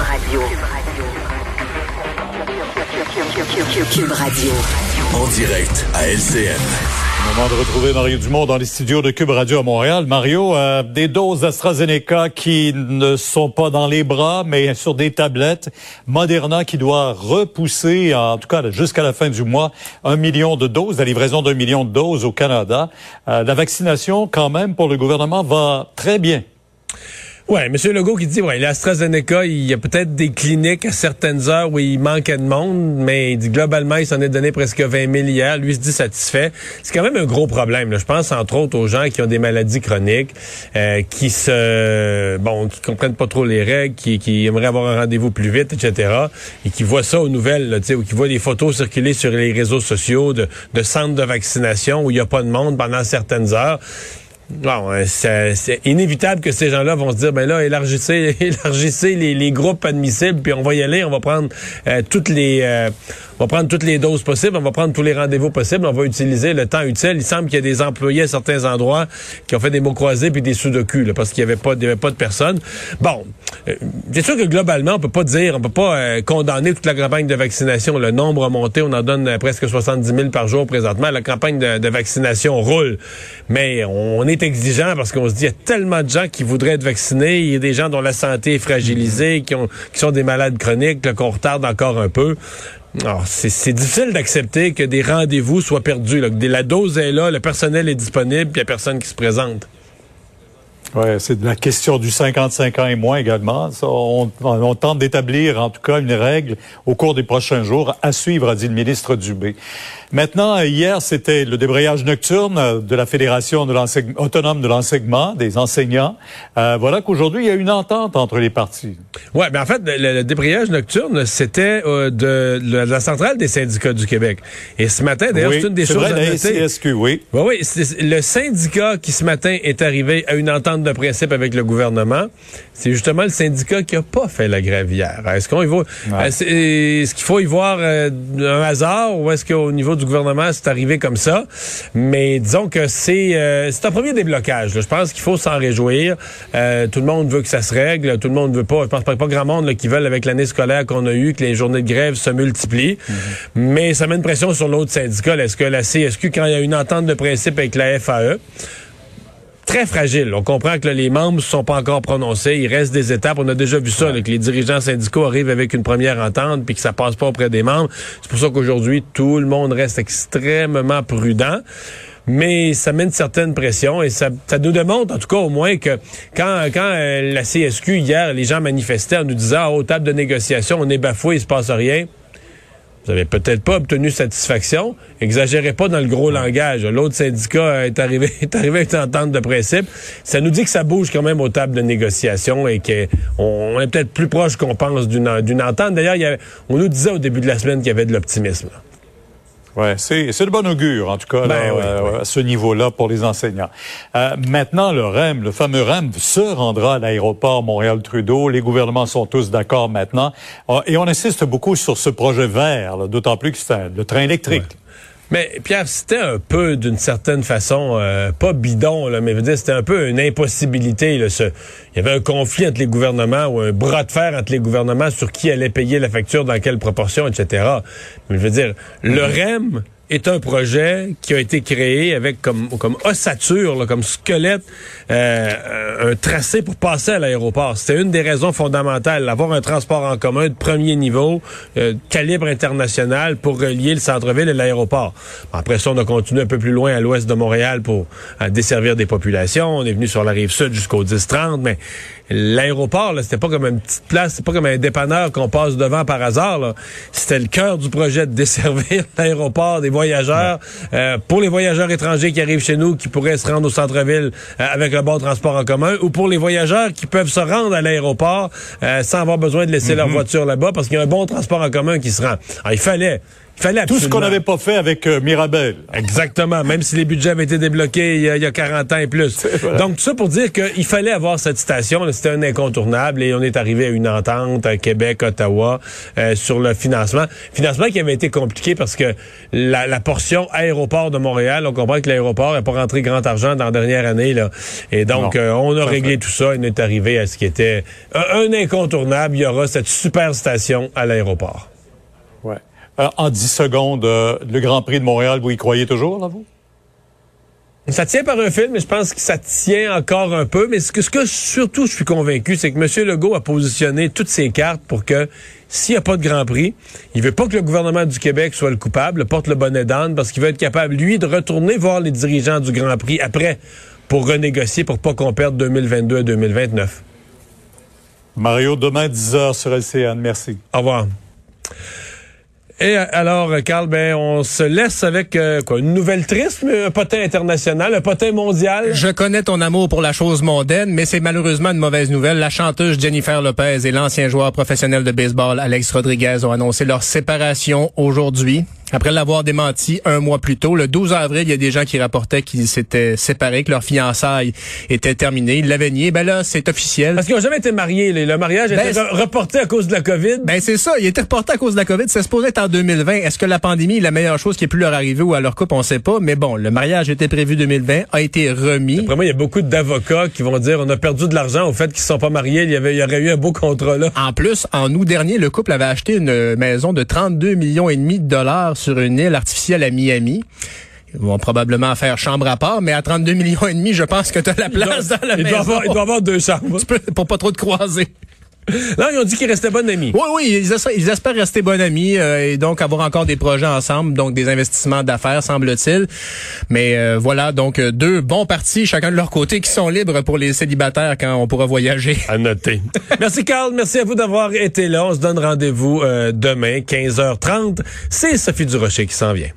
Radio. Cube Radio. En direct à LCN. Moment de retrouver Mario Dumont dans les studios de Cube Radio à Montréal. Mario, euh, des doses d'AstraZeneca qui ne sont pas dans les bras, mais sur des tablettes. Moderna qui doit repousser, en tout cas jusqu'à la fin du mois, un million de doses, la livraison d'un million de doses au Canada. Euh, la vaccination, quand même, pour le gouvernement, va très bien. Ouais, M. Legault qui dit, ouais, l'AstraZeneca, il y a peut-être des cliniques à certaines heures où il manquait de monde, mais il dit globalement, il s'en est donné presque 20 000 hier. Lui se dit satisfait. C'est quand même un gros problème. Là. Je pense entre autres aux gens qui ont des maladies chroniques, euh, qui se, bon, qui comprennent pas trop les règles, qui, qui aimeraient avoir un rendez-vous plus vite, etc. Et qui voient ça aux nouvelles, sais, ou qui voient des photos circuler sur les réseaux sociaux de, de centres de vaccination où il n'y a pas de monde pendant certaines heures. Bon, euh, c'est inévitable que ces gens-là vont se dire, ben là, élargissez, élargissez les, les, groupes admissibles, puis on va y aller, on va prendre euh, toutes les, euh, on va prendre toutes les doses possibles, on va prendre tous les rendez-vous possibles, on va utiliser le temps utile. Il semble qu'il y a des employés à certains endroits qui ont fait des mots croisés puis des de cul, parce qu'il y avait pas, il y avait pas de personnes. Bon, c'est sûr que globalement, on peut pas dire, on peut pas condamner toute la campagne de vaccination. Le nombre a monté, on en donne presque 70 000 par jour présentement. La campagne de, de vaccination roule, mais on est exigeant parce qu'on se dit, il y a tellement de gens qui voudraient être vaccinés. Il y a des gens dont la santé est fragilisée, qui, ont, qui sont des malades chroniques, qu'on retarde encore un peu. Alors, c'est difficile d'accepter que des rendez-vous soient perdus. Là, que la dose est là, le personnel est disponible, puis il n'y a personne qui se présente. Oui, c'est la question du 55 ans et moins également. on, on, tente d'établir en tout cas une règle au cours des prochains jours à suivre, a dit le ministre Dubé. Maintenant, hier, c'était le débrayage nocturne de la Fédération de autonome de l'enseignement des enseignants. Euh, voilà qu'aujourd'hui, il y a une entente entre les partis. Oui, mais en fait, le, débrayage nocturne, c'était euh, de, la centrale des syndicats du Québec. Et ce matin, d'ailleurs, c'est une des choses vrai, à noter. La oui. Oui, oui, le syndicat qui ce matin est arrivé à une entente de principe avec le gouvernement, c'est justement le syndicat qui a pas fait la grève hier. Est-ce qu'on y va, est-ce qu'il faut y voir euh, un hasard ou est-ce qu'au niveau du gouvernement, c'est arrivé comme ça? Mais disons que c'est euh, c'est un premier déblocage. Je pense qu'il faut s'en réjouir. Euh, tout le monde veut que ça se règle. Tout le monde veut pas. Je pense pas, pas grand monde qui veulent avec l'année scolaire qu'on a eue que les journées de grève se multiplient. Mm-hmm. Mais ça met une pression sur l'autre syndicat. Est-ce que la CSQ, quand il y a une entente de principe avec la FAE, très fragile. On comprend que les membres ne sont pas encore prononcés. Il reste des étapes. On a déjà vu ça, que les dirigeants syndicaux arrivent avec une première entente puis que ça passe pas auprès des membres. C'est pour ça qu'aujourd'hui, tout le monde reste extrêmement prudent mais ça met une certaine pression et ça, ça nous démontre en tout cas au moins que quand, quand euh, la CSQ hier, les gens manifestaient en nous disant ah, aux tables de négociation, on est bafoué, il se passe rien. Vous avez peut-être pas obtenu satisfaction. Exagérez pas dans le gros langage. L'autre syndicat est arrivé, est arrivé à une entente de principe. Ça nous dit que ça bouge quand même aux tables de négociation et qu'on est peut-être plus proche qu'on pense d'une entente. D'ailleurs, on nous disait au début de la semaine qu'il y avait de l'optimisme. Ouais, c'est de bon augure, en tout cas, ben euh, à ce niveau-là pour les enseignants. Euh, maintenant, le REM, le fameux REM, se rendra à l'aéroport Montréal-Trudeau. Les gouvernements sont tous d'accord maintenant. Euh, et on insiste beaucoup sur ce projet vert, d'autant plus que c'est le train électrique. Mais Pierre, c'était un peu, d'une certaine façon, euh, pas bidon, là, mais c'était un peu une impossibilité. Là, ce... Il y avait un conflit entre les gouvernements ou un bras de fer entre les gouvernements sur qui allait payer la facture, dans quelle proportion, etc. Mais je veux dire, le mm-hmm. REM est un projet qui a été créé avec comme, comme ossature, comme squelette, euh, un tracé pour passer à l'aéroport. C'était une des raisons fondamentales, avoir un transport en commun de premier niveau, euh, calibre international pour relier le centre-ville et l'aéroport. Après ça, on a continué un peu plus loin à l'ouest de Montréal pour desservir des populations. On est venu sur la rive sud jusqu'au 10-30, mais l'aéroport, c'était pas comme une petite place, c'est pas comme un dépanneur qu'on passe devant par hasard. C'était le cœur du projet de desservir l'aéroport des voyageurs. Euh, pour les voyageurs étrangers qui arrivent chez nous, qui pourraient se rendre au centre-ville euh, avec un bon transport en commun, ou pour les voyageurs qui peuvent se rendre à l'aéroport euh, sans avoir besoin de laisser leur mhm. voiture là-bas parce qu'il y a un bon transport en commun qui se rend. Alors, il fallait fallait Tout ce qu'on n'avait pas fait avec euh, Mirabel. Exactement, même si les budgets avaient été débloqués il y a, il y a 40 ans et plus. Donc, tout ça pour dire qu'il fallait avoir cette station. C'était un incontournable et on est arrivé à une entente à Québec, Ottawa, euh, sur le financement. Financement qui avait été compliqué parce que la, la portion aéroport de Montréal, on comprend que l'aéroport n'a pas rentré grand argent dans la dernière année. Là. Et donc, euh, on a réglé tout ça et on est arrivé à ce qui était un, un incontournable. Il y aura cette super station à l'aéroport. Euh, en 10 secondes, euh, le Grand Prix de Montréal, vous y croyez toujours, là, vous? Ça tient par un film, mais je pense que ça tient encore un peu. Mais ce que, ce que surtout je suis convaincu, c'est que M. Legault a positionné toutes ses cartes pour que s'il n'y a pas de Grand Prix, il veut pas que le gouvernement du Québec soit le coupable, porte le bonnet d'âne, parce qu'il veut être capable, lui, de retourner voir les dirigeants du Grand Prix après pour renégocier pour pas qu'on perde 2022 à 2029. Mario, demain 10h sur LCN. Merci. Au revoir. Et alors, Carl, ben, on se laisse avec euh, quoi, une nouvelle triste, mais un potin international, un potin mondial. Je connais ton amour pour la chose mondaine, mais c'est malheureusement une mauvaise nouvelle. La chanteuse Jennifer Lopez et l'ancien joueur professionnel de baseball Alex Rodriguez ont annoncé leur séparation aujourd'hui. Après l'avoir démenti un mois plus tôt, le 12 avril, il y a des gens qui rapportaient qu'ils s'étaient séparés, que leur fiançailles était terminée. Ils l'avaient nié. Ben là, c'est officiel. Parce qu'ils n'ont jamais été mariés. Le mariage Ben, était re- reporté à cause de la COVID. Ben c'est ça, il était reporté à cause de la COVID. C'est supposé être en 2020. Est-ce que la pandémie est la meilleure chose qui ait pu leur arriver ou à leur couple, on sait pas. Mais bon, le mariage était prévu 2020, a été remis. Après moi, il y a beaucoup d'avocats qui vont dire on a perdu de l'argent au fait qu'ils ne sont pas mariés. Il y, avait, il y aurait eu un beau contrat là. En plus, en août dernier, le couple avait acheté une maison de 32 millions et demi de dollars sur une île artificielle à Miami. Ils vont probablement faire chambre à part, mais à 32 millions et demi, je pense que tu as la place dans la il, maison. doit avoir, il doit avoir deux chambres. Tu peux- pour pas trop te croiser. Là, ils ont dit qu'ils restaient bons amis. Oui, oui, ils, es- ils espèrent rester bons amis euh, et donc avoir encore des projets ensemble, donc des investissements d'affaires, semble-t-il. Mais euh, voilà, donc euh, deux bons partis, chacun de leur côté, qui sont libres pour les célibataires quand on pourra voyager. À noter. merci, Carl. Merci à vous d'avoir été là. On se donne rendez-vous euh, demain, 15h30. C'est Sophie Durocher qui s'en vient.